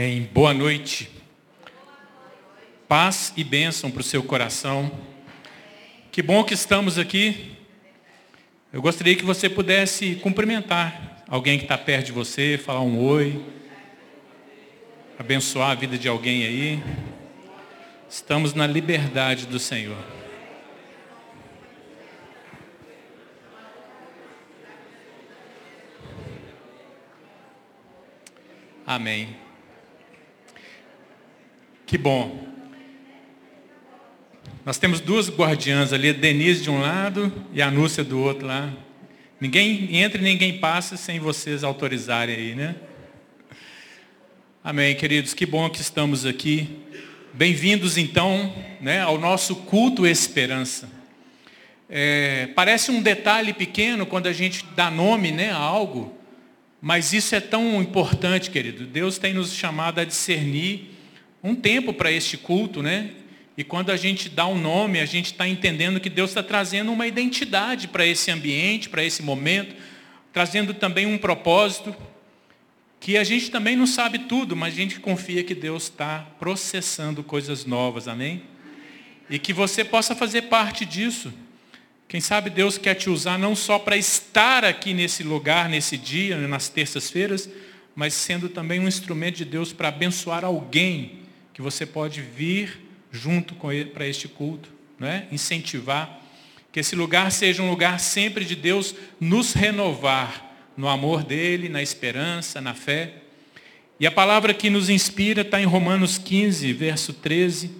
Em boa noite. Paz e bênção para o seu coração. Que bom que estamos aqui. Eu gostaria que você pudesse cumprimentar alguém que está perto de você, falar um oi, abençoar a vida de alguém aí. Estamos na liberdade do Senhor. Amém. Que bom. Nós temos duas guardiãs ali, Denise de um lado e a Núcia do outro lá. Ninguém entra e ninguém passa sem vocês autorizarem aí, né? Amém, queridos. Que bom que estamos aqui. Bem-vindos então né, ao nosso culto esperança. É, parece um detalhe pequeno quando a gente dá nome né, a algo, mas isso é tão importante, querido. Deus tem nos chamado a discernir um tempo para este culto, né? E quando a gente dá um nome, a gente está entendendo que Deus está trazendo uma identidade para esse ambiente, para esse momento, trazendo também um propósito, que a gente também não sabe tudo, mas a gente confia que Deus está processando coisas novas, amém? E que você possa fazer parte disso. Quem sabe Deus quer te usar não só para estar aqui nesse lugar, nesse dia, nas terças-feiras, mas sendo também um instrumento de Deus para abençoar alguém que você pode vir junto com ele para este culto, né? incentivar, que esse lugar seja um lugar sempre de Deus nos renovar no amor dele, na esperança, na fé. E a palavra que nos inspira está em Romanos 15, verso 13,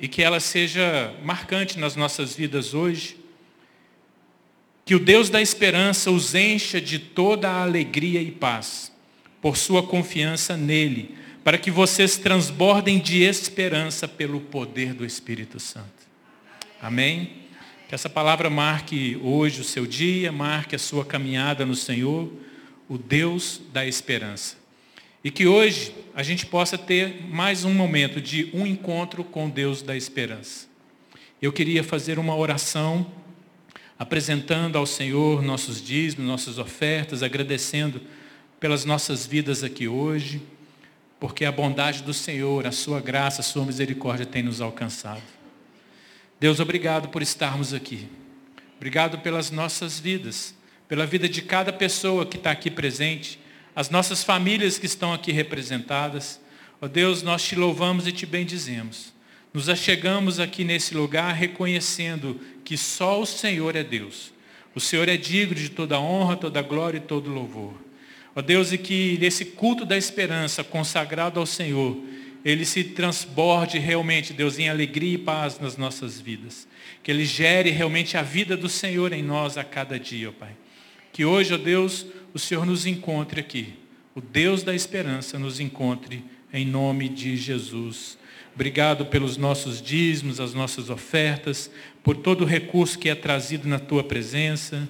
e que ela seja marcante nas nossas vidas hoje. Que o Deus da esperança os encha de toda a alegria e paz, por sua confiança nele, para que vocês transbordem de esperança pelo poder do Espírito Santo. Amém? Que essa palavra marque hoje o seu dia, marque a sua caminhada no Senhor, o Deus da esperança. E que hoje a gente possa ter mais um momento de um encontro com Deus da esperança. Eu queria fazer uma oração apresentando ao Senhor nossos dízimos, nossas ofertas, agradecendo pelas nossas vidas aqui hoje porque a bondade do Senhor, a sua graça, a sua misericórdia tem nos alcançado. Deus, obrigado por estarmos aqui. Obrigado pelas nossas vidas, pela vida de cada pessoa que está aqui presente, as nossas famílias que estão aqui representadas. Ó Deus, nós te louvamos e te bendizemos. Nos achegamos aqui nesse lugar reconhecendo que só o Senhor é Deus. O Senhor é digno de toda honra, toda glória e todo louvor. Ó Deus, e que nesse culto da esperança consagrado ao Senhor, ele se transborde realmente, Deus, em alegria e paz nas nossas vidas. Que ele gere realmente a vida do Senhor em nós a cada dia, ó Pai. Que hoje, ó Deus, o Senhor nos encontre aqui. O Deus da esperança nos encontre em nome de Jesus. Obrigado pelos nossos dízimos, as nossas ofertas, por todo o recurso que é trazido na tua presença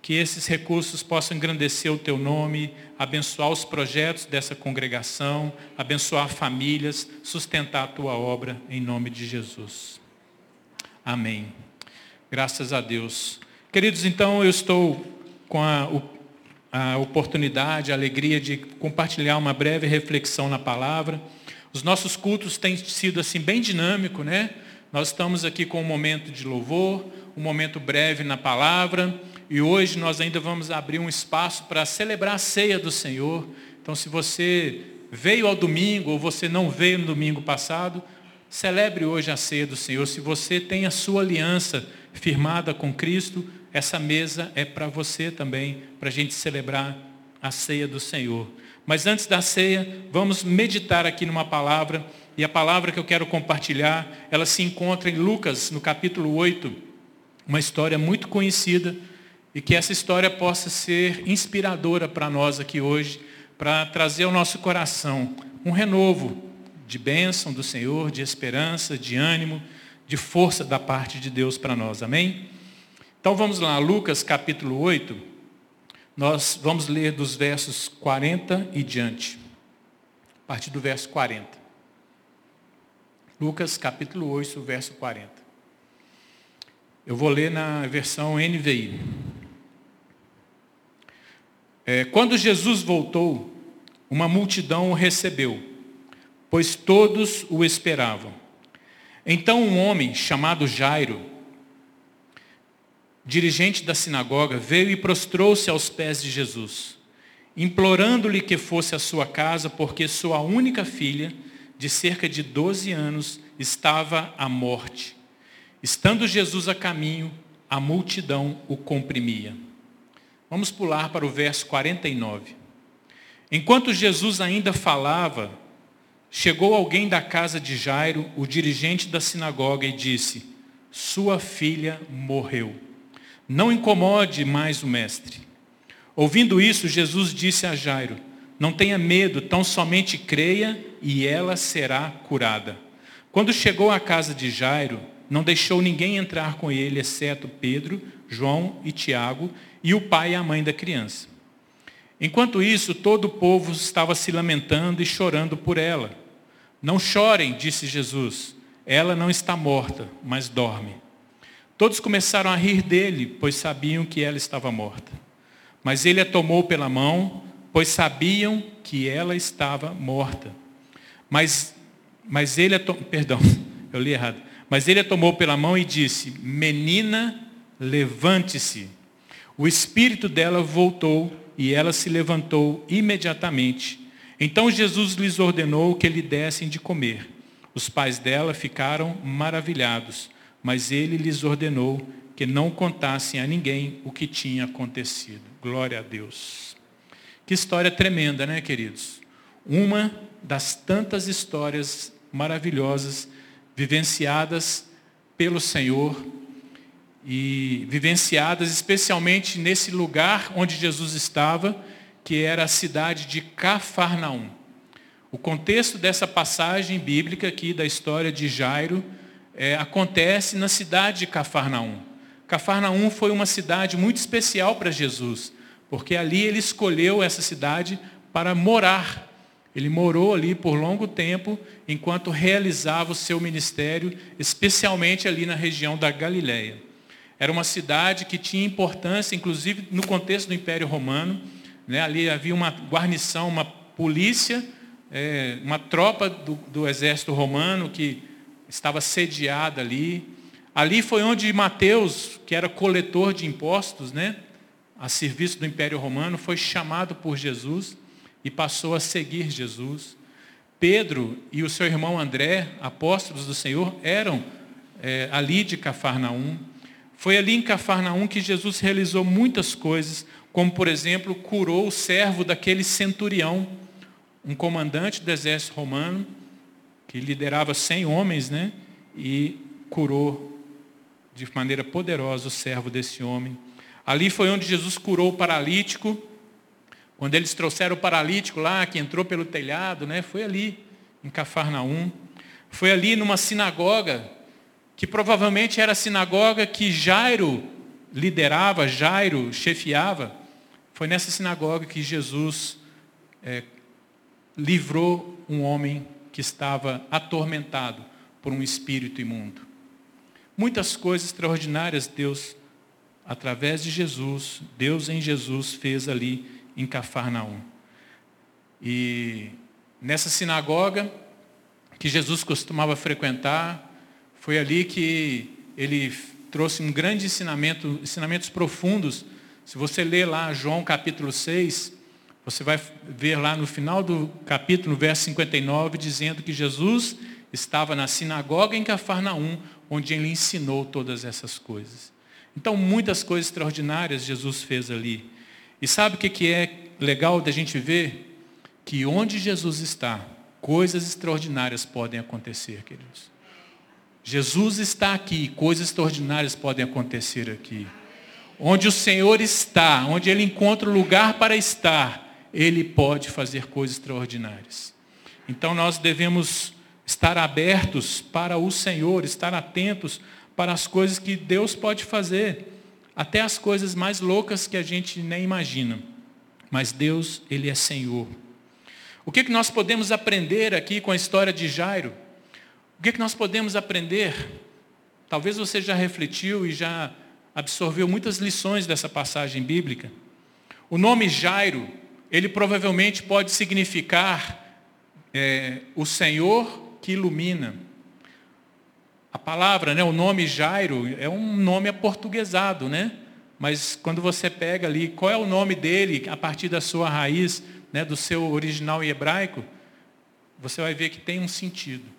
que esses recursos possam engrandecer o teu nome, abençoar os projetos dessa congregação, abençoar famílias, sustentar a tua obra em nome de Jesus. Amém. Graças a Deus. Queridos, então eu estou com a, a oportunidade, a alegria de compartilhar uma breve reflexão na palavra. Os nossos cultos têm sido assim bem dinâmico, né? Nós estamos aqui com um momento de louvor, um momento breve na palavra, e hoje nós ainda vamos abrir um espaço para celebrar a ceia do Senhor. Então, se você veio ao domingo ou você não veio no domingo passado, celebre hoje a ceia do Senhor. Se você tem a sua aliança firmada com Cristo, essa mesa é para você também, para a gente celebrar a ceia do Senhor. Mas antes da ceia, vamos meditar aqui numa palavra, e a palavra que eu quero compartilhar, ela se encontra em Lucas, no capítulo 8, uma história muito conhecida, e que essa história possa ser inspiradora para nós aqui hoje, para trazer ao nosso coração um renovo de bênção do Senhor, de esperança, de ânimo, de força da parte de Deus para nós. Amém? Então vamos lá, Lucas capítulo 8. Nós vamos ler dos versos 40 e diante. A partir do verso 40. Lucas capítulo 8, verso 40. Eu vou ler na versão NVI. É, quando Jesus voltou, uma multidão o recebeu, pois todos o esperavam. Então um homem chamado Jairo, dirigente da sinagoga, veio e prostrou-se aos pés de Jesus, implorando-lhe que fosse à sua casa, porque sua única filha, de cerca de 12 anos, estava à morte. Estando Jesus a caminho, a multidão o comprimia. Vamos pular para o verso 49. Enquanto Jesus ainda falava, chegou alguém da casa de Jairo, o dirigente da sinagoga, e disse: Sua filha morreu. Não incomode mais o mestre. Ouvindo isso, Jesus disse a Jairo: Não tenha medo, tão somente creia e ela será curada. Quando chegou à casa de Jairo, não deixou ninguém entrar com ele, exceto Pedro, João e Tiago e o pai e a mãe da criança. Enquanto isso, todo o povo estava se lamentando e chorando por ela. Não chorem, disse Jesus. Ela não está morta, mas dorme. Todos começaram a rir dele, pois sabiam que ela estava morta. Mas ele a tomou pela mão, pois sabiam que ela estava morta. Mas, mas ele a to... perdão, eu li errado. Mas ele a tomou pela mão e disse: Menina, levante-se. O espírito dela voltou e ela se levantou imediatamente. Então Jesus lhes ordenou que lhe dessem de comer. Os pais dela ficaram maravilhados mas ele lhes ordenou que não contassem a ninguém o que tinha acontecido. Glória a Deus. Que história tremenda, né, queridos? Uma das tantas histórias maravilhosas vivenciadas pelo Senhor e vivenciadas especialmente nesse lugar onde Jesus estava, que era a cidade de Cafarnaum. O contexto dessa passagem bíblica aqui da história de Jairo é, acontece na cidade de Cafarnaum. Cafarnaum foi uma cidade muito especial para Jesus, porque ali ele escolheu essa cidade para morar. Ele morou ali por longo tempo, enquanto realizava o seu ministério, especialmente ali na região da Galiléia. Era uma cidade que tinha importância, inclusive no contexto do Império Romano. Né? Ali havia uma guarnição, uma polícia, é, uma tropa do, do exército romano que estava sediada ali. Ali foi onde Mateus, que era coletor de impostos, né, a serviço do Império Romano, foi chamado por Jesus e passou a seguir Jesus. Pedro e o seu irmão André, apóstolos do Senhor, eram é, ali de Cafarnaum. Foi ali em Cafarnaum que Jesus realizou muitas coisas, como, por exemplo, curou o servo daquele centurião, um comandante do exército romano, que liderava 100 homens, né? E curou de maneira poderosa o servo desse homem. Ali foi onde Jesus curou o paralítico. Quando eles trouxeram o paralítico lá, que entrou pelo telhado, né? Foi ali, em Cafarnaum. Foi ali numa sinagoga, que provavelmente era a sinagoga que Jairo liderava, Jairo chefiava. Foi nessa sinagoga que Jesus é, livrou um homem que estava atormentado por um espírito imundo. Muitas coisas extraordinárias Deus, através de Jesus, Deus em Jesus fez ali em Cafarnaum. E nessa sinagoga que Jesus costumava frequentar, foi ali que ele trouxe um grande ensinamento, ensinamentos profundos. Se você ler lá João capítulo 6, você vai ver lá no final do capítulo, no verso 59, dizendo que Jesus estava na sinagoga em Cafarnaum, onde ele ensinou todas essas coisas. Então, muitas coisas extraordinárias Jesus fez ali. E sabe o que é legal da gente ver? Que onde Jesus está, coisas extraordinárias podem acontecer, queridos. Jesus está aqui, coisas extraordinárias podem acontecer aqui. Onde o Senhor está, onde Ele encontra o lugar para estar, ele pode fazer coisas extraordinárias. Então nós devemos estar abertos para o Senhor, estar atentos para as coisas que Deus pode fazer, até as coisas mais loucas que a gente nem imagina. Mas Deus, Ele é Senhor. O que, que nós podemos aprender aqui com a história de Jairo? O que, que nós podemos aprender? Talvez você já refletiu e já absorveu muitas lições dessa passagem bíblica. O nome Jairo ele provavelmente pode significar é, o Senhor que ilumina. A palavra, né, o nome Jairo é um nome aportuguesado, né? Mas quando você pega ali, qual é o nome dele a partir da sua raiz, né, do seu original em hebraico, você vai ver que tem um sentido.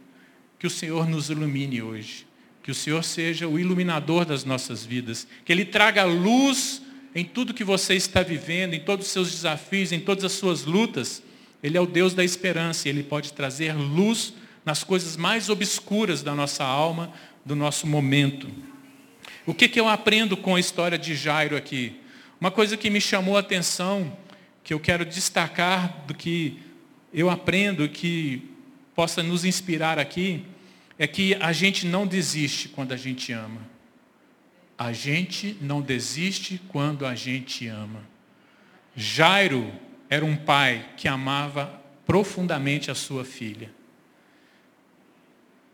Que o Senhor nos ilumine hoje. Que o Senhor seja o iluminador das nossas vidas. Que Ele traga luz em tudo que você está vivendo, em todos os seus desafios, em todas as suas lutas. Ele é o Deus da esperança e Ele pode trazer luz nas coisas mais obscuras da nossa alma, do nosso momento. O que, que eu aprendo com a história de Jairo aqui? Uma coisa que me chamou a atenção, que eu quero destacar do que eu aprendo, que possa nos inspirar aqui, é que a gente não desiste quando a gente ama. A gente não desiste quando a gente ama. Jairo era um pai que amava profundamente a sua filha.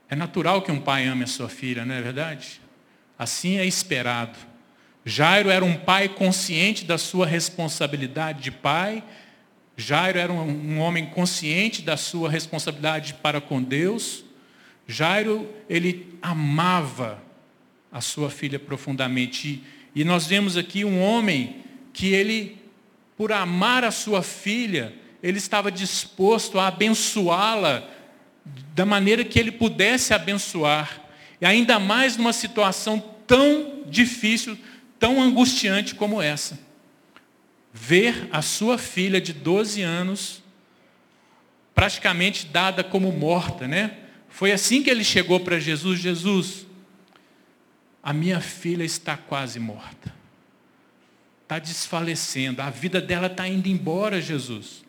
É natural que um pai ame a sua filha, não é verdade? Assim é esperado. Jairo era um pai consciente da sua responsabilidade de pai. Jairo era um, homem consciente da sua responsabilidade para com Deus. Jairo, ele amava a sua filha profundamente. E nós vemos aqui um homem que ele, por amar a sua filha, ele estava disposto a abençoá-la da maneira que ele pudesse abençoar. E ainda mais numa situação tão difícil, tão angustiante como essa. Ver a sua filha de 12 anos praticamente dada como morta, né? Foi assim que ele chegou para Jesus, Jesus, a minha filha está quase morta. Está desfalecendo, a vida dela está indo embora, Jesus.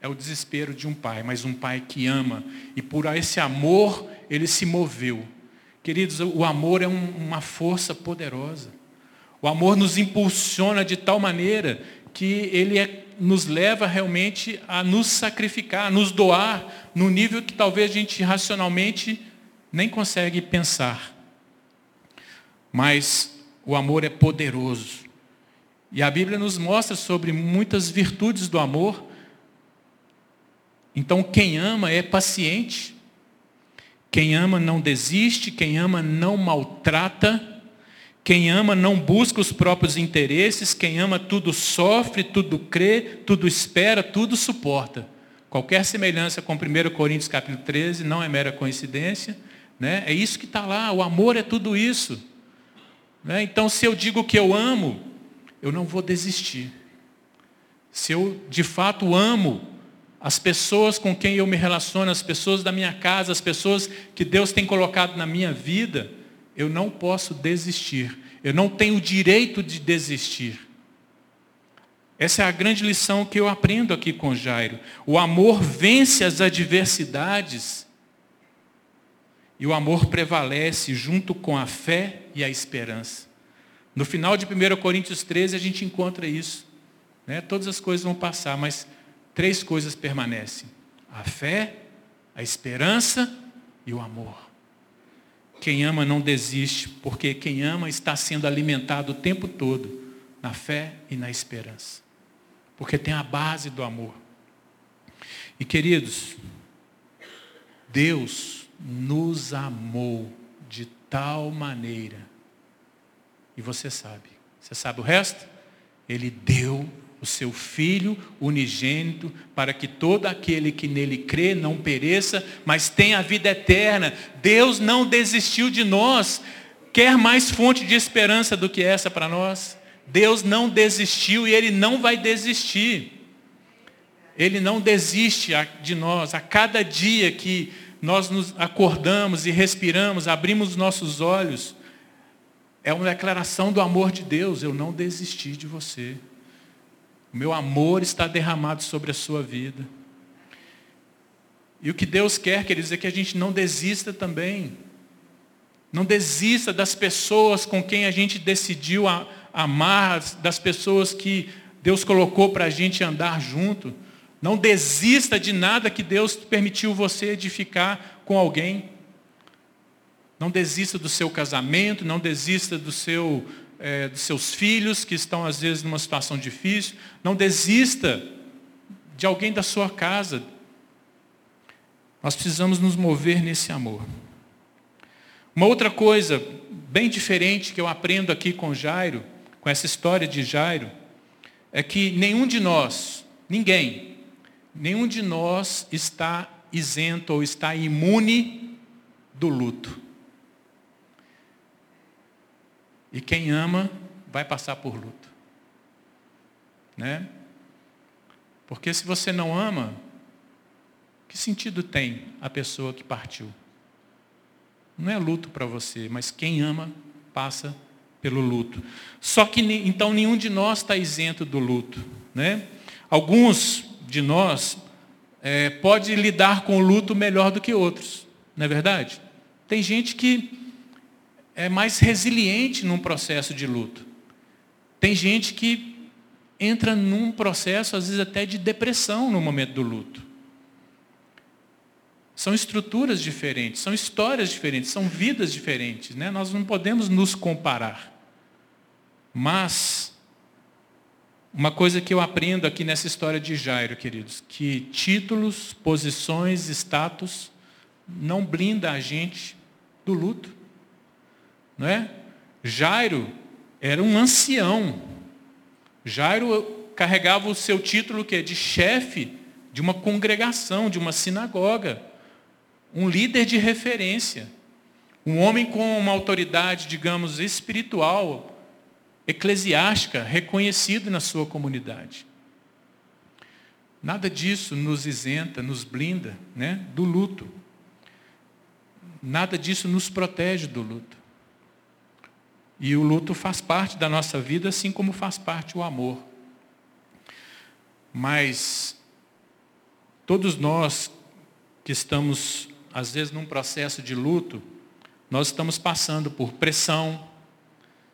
É o desespero de um pai, mas um pai que ama. E por esse amor, ele se moveu. Queridos, o amor é um, uma força poderosa. O amor nos impulsiona de tal maneira que ele é, nos leva realmente a nos sacrificar, a nos doar, no nível que talvez a gente racionalmente nem consegue pensar. Mas o amor é poderoso. E a Bíblia nos mostra sobre muitas virtudes do amor então, quem ama é paciente. Quem ama não desiste, quem ama não maltrata, quem ama não busca os próprios interesses, quem ama tudo sofre, tudo crê, tudo espera, tudo suporta. Qualquer semelhança com 1 Coríntios capítulo 13 não é mera coincidência. Né? É isso que está lá, o amor é tudo isso. Né? Então, se eu digo que eu amo, eu não vou desistir. Se eu de fato amo, as pessoas com quem eu me relaciono, as pessoas da minha casa, as pessoas que Deus tem colocado na minha vida, eu não posso desistir. Eu não tenho o direito de desistir. Essa é a grande lição que eu aprendo aqui com Jairo. O amor vence as adversidades. E o amor prevalece junto com a fé e a esperança. No final de 1 Coríntios 13 a gente encontra isso. Né? Todas as coisas vão passar, mas três coisas permanecem: a fé, a esperança e o amor. Quem ama não desiste, porque quem ama está sendo alimentado o tempo todo na fé e na esperança. Porque tem a base do amor. E queridos, Deus nos amou de tal maneira. E você sabe. Você sabe o resto? Ele deu o seu Filho unigênito, para que todo aquele que nele crê não pereça, mas tenha a vida eterna. Deus não desistiu de nós. Quer mais fonte de esperança do que essa para nós? Deus não desistiu e Ele não vai desistir. Ele não desiste de nós. A cada dia que nós nos acordamos e respiramos, abrimos nossos olhos, é uma declaração do amor de Deus. Eu não desisti de você. O meu amor está derramado sobre a sua vida. E o que Deus quer, queridos, é que a gente não desista também. Não desista das pessoas com quem a gente decidiu amar, das pessoas que Deus colocou para a gente andar junto. Não desista de nada que Deus permitiu você edificar com alguém. Não desista do seu casamento, não desista do seu é, dos seus filhos que estão às vezes numa situação difícil. Não desista de alguém da sua casa. Nós precisamos nos mover nesse amor. Uma outra coisa bem diferente que eu aprendo aqui com Jairo, com essa história de Jairo, é que nenhum de nós, ninguém, nenhum de nós está isento ou está imune do luto. E quem ama vai passar por luto. Né? Porque se você não ama, que sentido tem a pessoa que partiu? Não é luto para você, mas quem ama passa pelo luto. Só que então nenhum de nós está isento do luto. Né? Alguns de nós é, pode lidar com o luto melhor do que outros, não é verdade? Tem gente que é mais resiliente num processo de luto. Tem gente que entra num processo, às vezes até de depressão no momento do luto. São estruturas diferentes, são histórias diferentes, são vidas diferentes. Né? Nós não podemos nos comparar. Mas, uma coisa que eu aprendo aqui nessa história de Jairo, queridos, que títulos, posições, status não blinda a gente do luto. Não é? Jairo era um ancião. Jairo carregava o seu título que é de chefe de uma congregação, de uma sinagoga, um líder de referência, um homem com uma autoridade, digamos, espiritual, eclesiástica, reconhecido na sua comunidade. Nada disso nos isenta, nos blinda né, do luto. Nada disso nos protege do luto. E o luto faz parte da nossa vida, assim como faz parte o amor. Mas todos nós que estamos, às vezes, num processo de luto, nós estamos passando por pressão,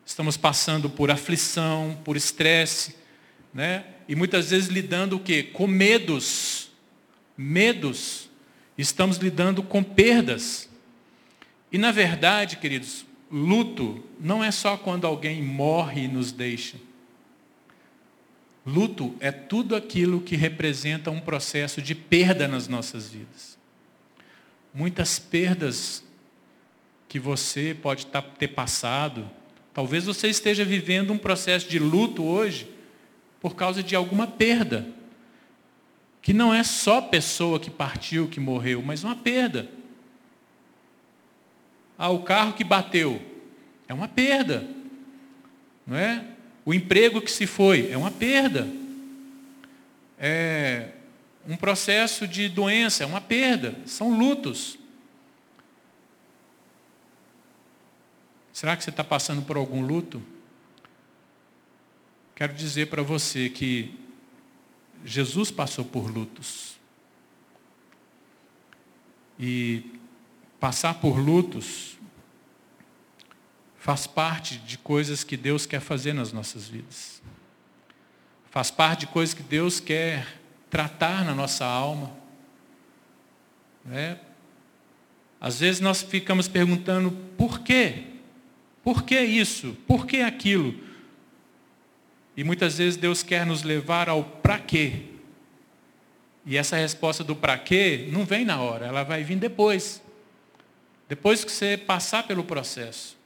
estamos passando por aflição, por estresse, né? E muitas vezes lidando o quê? Com medos. Medos. Estamos lidando com perdas. E na verdade, queridos, luto não é só quando alguém morre e nos deixa. Luto é tudo aquilo que representa um processo de perda nas nossas vidas. Muitas perdas que você pode tá, ter passado, talvez você esteja vivendo um processo de luto hoje por causa de alguma perda. Que não é só pessoa que partiu, que morreu, mas uma perda. Ah, o carro que bateu. É uma perda. Não é? O emprego que se foi é uma perda. É um processo de doença é uma perda. São lutos. Será que você está passando por algum luto? Quero dizer para você que Jesus passou por lutos. E passar por lutos faz parte de coisas que Deus quer fazer nas nossas vidas. Faz parte de coisas que Deus quer tratar na nossa alma. Né? Às vezes nós ficamos perguntando por quê? Por que isso? Por que aquilo? E muitas vezes Deus quer nos levar ao para quê. E essa resposta do para quê não vem na hora, ela vai vir depois. Depois que você passar pelo processo.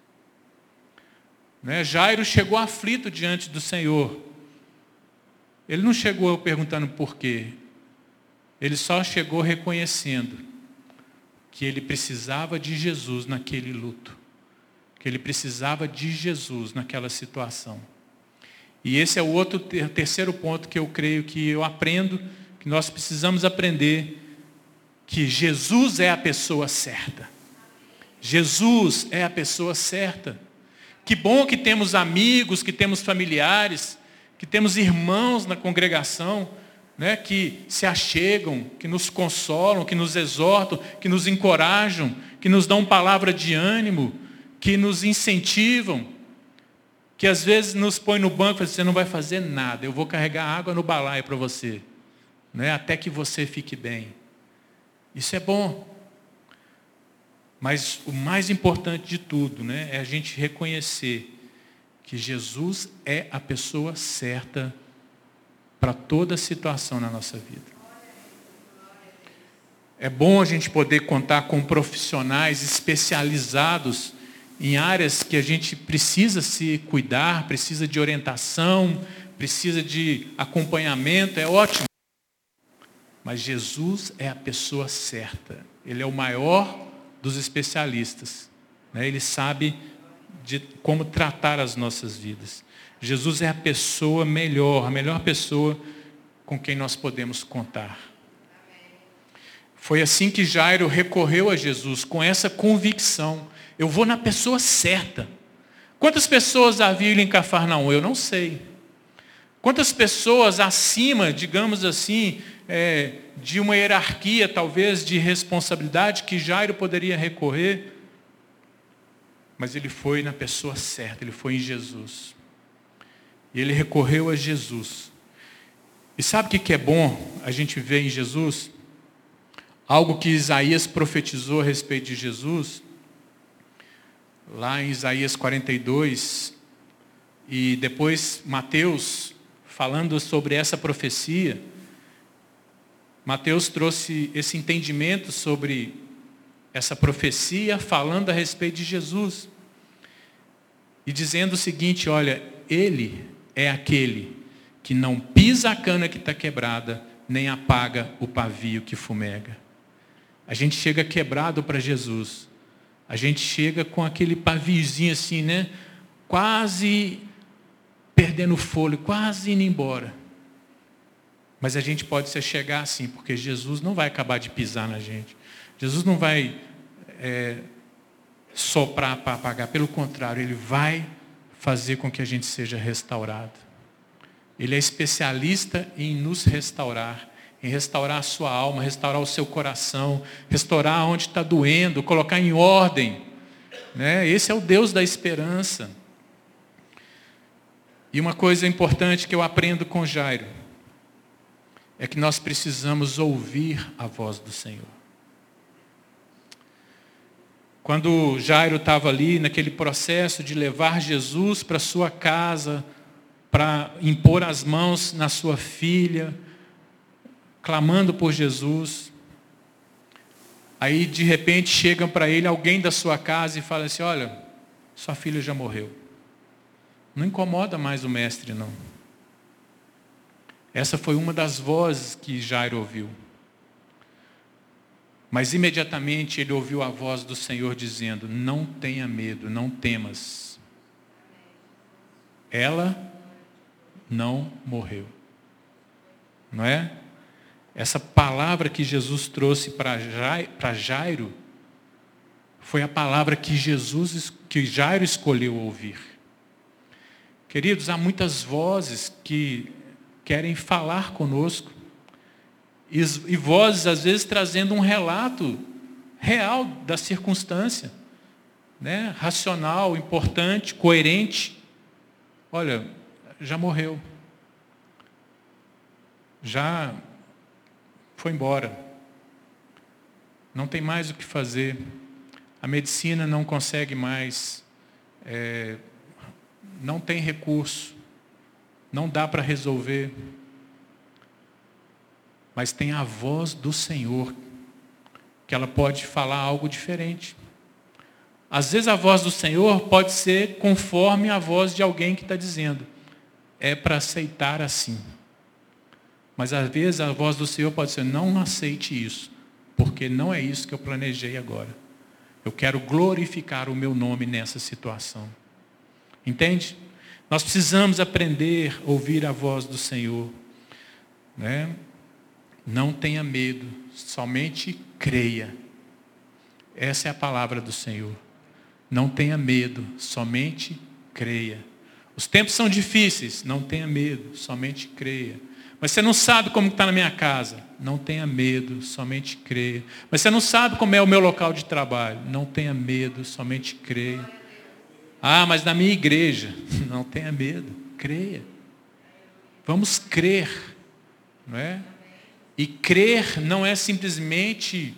Né? Jairo chegou aflito diante do Senhor. Ele não chegou perguntando por quê. Ele só chegou reconhecendo que ele precisava de Jesus naquele luto. Que ele precisava de Jesus naquela situação. E esse é o outro terceiro ponto que eu creio que eu aprendo, que nós precisamos aprender, que Jesus é a pessoa certa. Jesus é a pessoa certa. Que bom que temos amigos, que temos familiares, que temos irmãos na congregação, né, que se achegam, que nos consolam, que nos exortam, que nos encorajam, que nos dão palavra de ânimo, que nos incentivam, que às vezes nos põe no banco e você não vai fazer nada, eu vou carregar água no balaio para você, né, até que você fique bem. Isso é bom. Mas o mais importante de tudo né, é a gente reconhecer que Jesus é a pessoa certa para toda situação na nossa vida. É bom a gente poder contar com profissionais especializados em áreas que a gente precisa se cuidar, precisa de orientação, precisa de acompanhamento, é ótimo. Mas Jesus é a pessoa certa. Ele é o maior dos especialistas. Né? Ele sabe de como tratar as nossas vidas. Jesus é a pessoa melhor, a melhor pessoa com quem nós podemos contar. Foi assim que Jairo recorreu a Jesus, com essa convicção. Eu vou na pessoa certa. Quantas pessoas havia em Cafarnaum? Eu não sei. Quantas pessoas acima, digamos assim, é, de uma hierarquia, talvez, de responsabilidade que Jairo poderia recorrer? Mas ele foi na pessoa certa, ele foi em Jesus. E ele recorreu a Jesus. E sabe o que é bom a gente ver em Jesus? Algo que Isaías profetizou a respeito de Jesus, lá em Isaías 42, e depois Mateus, falando sobre essa profecia, Mateus trouxe esse entendimento sobre essa profecia, falando a respeito de Jesus. E dizendo o seguinte: olha, ele é aquele que não pisa a cana que está quebrada, nem apaga o pavio que fumega. A gente chega quebrado para Jesus. A gente chega com aquele paviozinho assim, né? Quase perdendo o fôlego, quase indo embora. Mas a gente pode se chegar assim, porque Jesus não vai acabar de pisar na gente. Jesus não vai é, soprar para apagar. Pelo contrário, Ele vai fazer com que a gente seja restaurado. Ele é especialista em nos restaurar, em restaurar a sua alma, restaurar o seu coração, restaurar onde está doendo, colocar em ordem. Né? Esse é o Deus da esperança. E uma coisa importante que eu aprendo com Jairo é que nós precisamos ouvir a voz do Senhor. Quando Jairo estava ali naquele processo de levar Jesus para sua casa, para impor as mãos na sua filha, clamando por Jesus, aí de repente chegam para ele alguém da sua casa e fala assim: Olha, sua filha já morreu. Não incomoda mais o mestre, não. Essa foi uma das vozes que Jairo ouviu. Mas imediatamente ele ouviu a voz do Senhor dizendo: Não tenha medo, não temas. Ela não morreu. Não é? Essa palavra que Jesus trouxe para Jairo foi a palavra que Jesus, que Jairo escolheu ouvir. Queridos, há muitas vozes que querem falar conosco, e, e vozes, às vezes, trazendo um relato real da circunstância, né? racional, importante, coerente. Olha, já morreu. Já foi embora. Não tem mais o que fazer. A medicina não consegue mais. É, não tem recurso. Não dá para resolver mas tem a voz do Senhor, que ela pode falar algo diferente. Às vezes a voz do Senhor pode ser conforme a voz de alguém que está dizendo, é para aceitar assim. Mas às vezes a voz do Senhor pode ser, não aceite isso, porque não é isso que eu planejei agora. Eu quero glorificar o meu nome nessa situação. Entende? Nós precisamos aprender a ouvir a voz do Senhor. Né? Não tenha medo, somente creia. Essa é a palavra do Senhor. Não tenha medo, somente creia. Os tempos são difíceis, não tenha medo, somente creia. Mas você não sabe como está na minha casa, não tenha medo, somente creia. Mas você não sabe como é o meu local de trabalho, não tenha medo, somente creia. Ah, mas na minha igreja, não tenha medo, creia. Vamos crer, não é? E crer não é simplesmente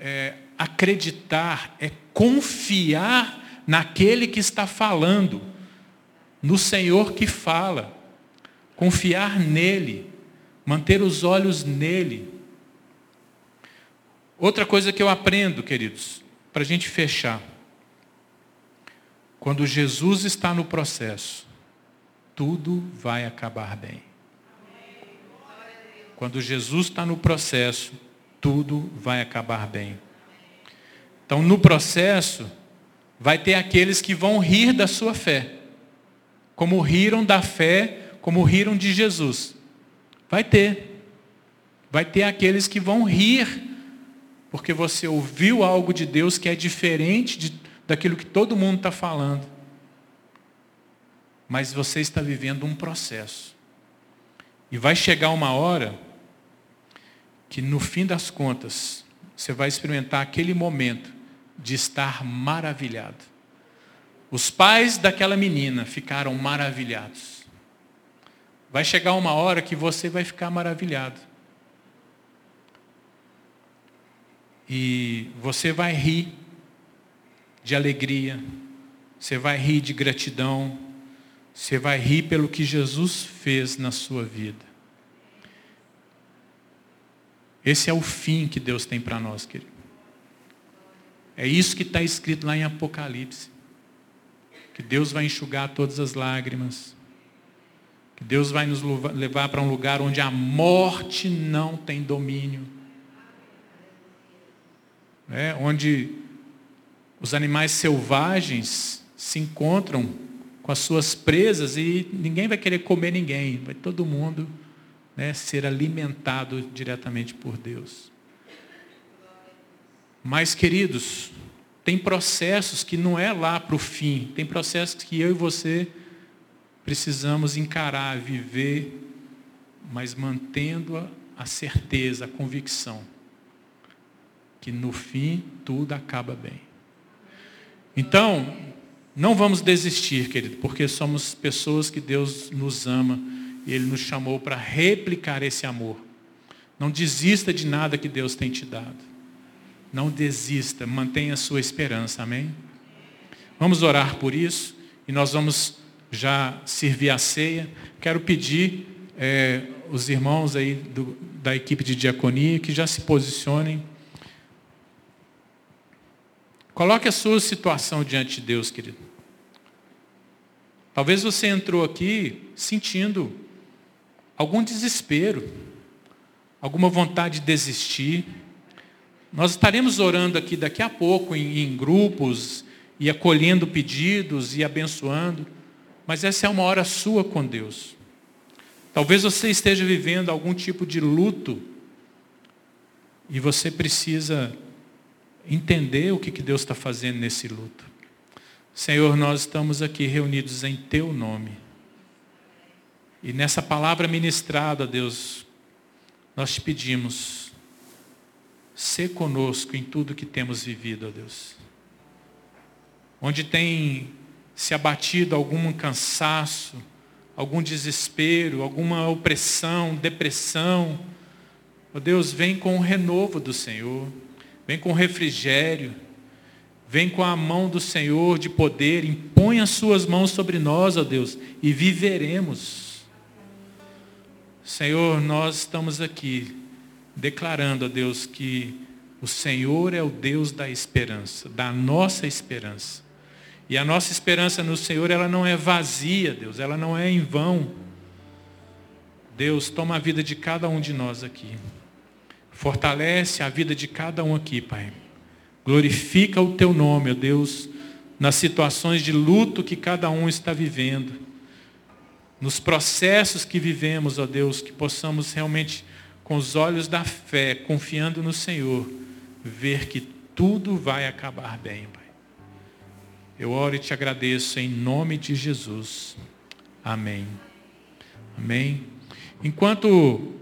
é, acreditar, é confiar naquele que está falando. no Senhor que fala, confiar nele, manter os olhos nele. Outra coisa que eu aprendo, queridos, para a gente fechar. Quando Jesus está no processo, tudo vai acabar bem. Quando Jesus está no processo, tudo vai acabar bem. Então, no processo, vai ter aqueles que vão rir da sua fé, como riram da fé, como riram de Jesus. Vai ter. Vai ter aqueles que vão rir, porque você ouviu algo de Deus que é diferente de, daquilo que todo mundo está falando. Mas você está vivendo um processo. E vai chegar uma hora que no fim das contas, você vai experimentar aquele momento de estar maravilhado. Os pais daquela menina ficaram maravilhados. Vai chegar uma hora que você vai ficar maravilhado. E você vai rir de alegria, você vai rir de gratidão, você vai rir pelo que Jesus fez na sua vida. Esse é o fim que Deus tem para nós, querido. É isso que está escrito lá em Apocalipse. Que Deus vai enxugar todas as lágrimas. Que Deus vai nos levar para um lugar onde a morte não tem domínio. É, onde os animais selvagens se encontram com as suas presas e ninguém vai querer comer ninguém. Vai todo mundo né, ser alimentado diretamente por Deus. Mas, queridos, tem processos que não é lá para o fim, tem processos que eu e você precisamos encarar, viver, mas mantendo a, a certeza, a convicção que no fim tudo acaba bem. Então, não vamos desistir, querido, porque somos pessoas que Deus nos ama e Ele nos chamou para replicar esse amor. Não desista de nada que Deus tem te dado. Não desista, mantenha a sua esperança, amém? Vamos orar por isso e nós vamos já servir a ceia. Quero pedir é, os irmãos aí do, da equipe de diaconia que já se posicionem. Coloque a sua situação diante de Deus, querido. Talvez você entrou aqui sentindo algum desespero, alguma vontade de desistir nós estaremos orando aqui daqui a pouco em, em grupos e acolhendo pedidos e abençoando, mas essa é uma hora sua com Deus. Talvez você esteja vivendo algum tipo de luto e você precisa entender o que Deus está fazendo nesse luto. Senhor, nós estamos aqui reunidos em Teu nome. E nessa palavra ministrada, Deus, nós te pedimos, ser conosco em tudo que temos vivido, ó Deus. Onde tem se abatido algum cansaço, algum desespero, alguma opressão, depressão, ó Deus, vem com o renovo do Senhor, vem com refrigério, vem com a mão do Senhor de poder, impõe as suas mãos sobre nós, ó Deus, e viveremos. Senhor, nós estamos aqui declarando a Deus que o Senhor é o Deus da esperança, da nossa esperança. E a nossa esperança no Senhor, ela não é vazia, Deus, ela não é em vão. Deus, toma a vida de cada um de nós aqui. Fortalece a vida de cada um aqui, Pai. Glorifica o teu nome, ó Deus, nas situações de luto que cada um está vivendo. Nos processos que vivemos, ó Deus, que possamos realmente com os olhos da fé, confiando no Senhor, ver que tudo vai acabar bem, Pai. Eu oro e te agradeço em nome de Jesus. Amém. Amém. Enquanto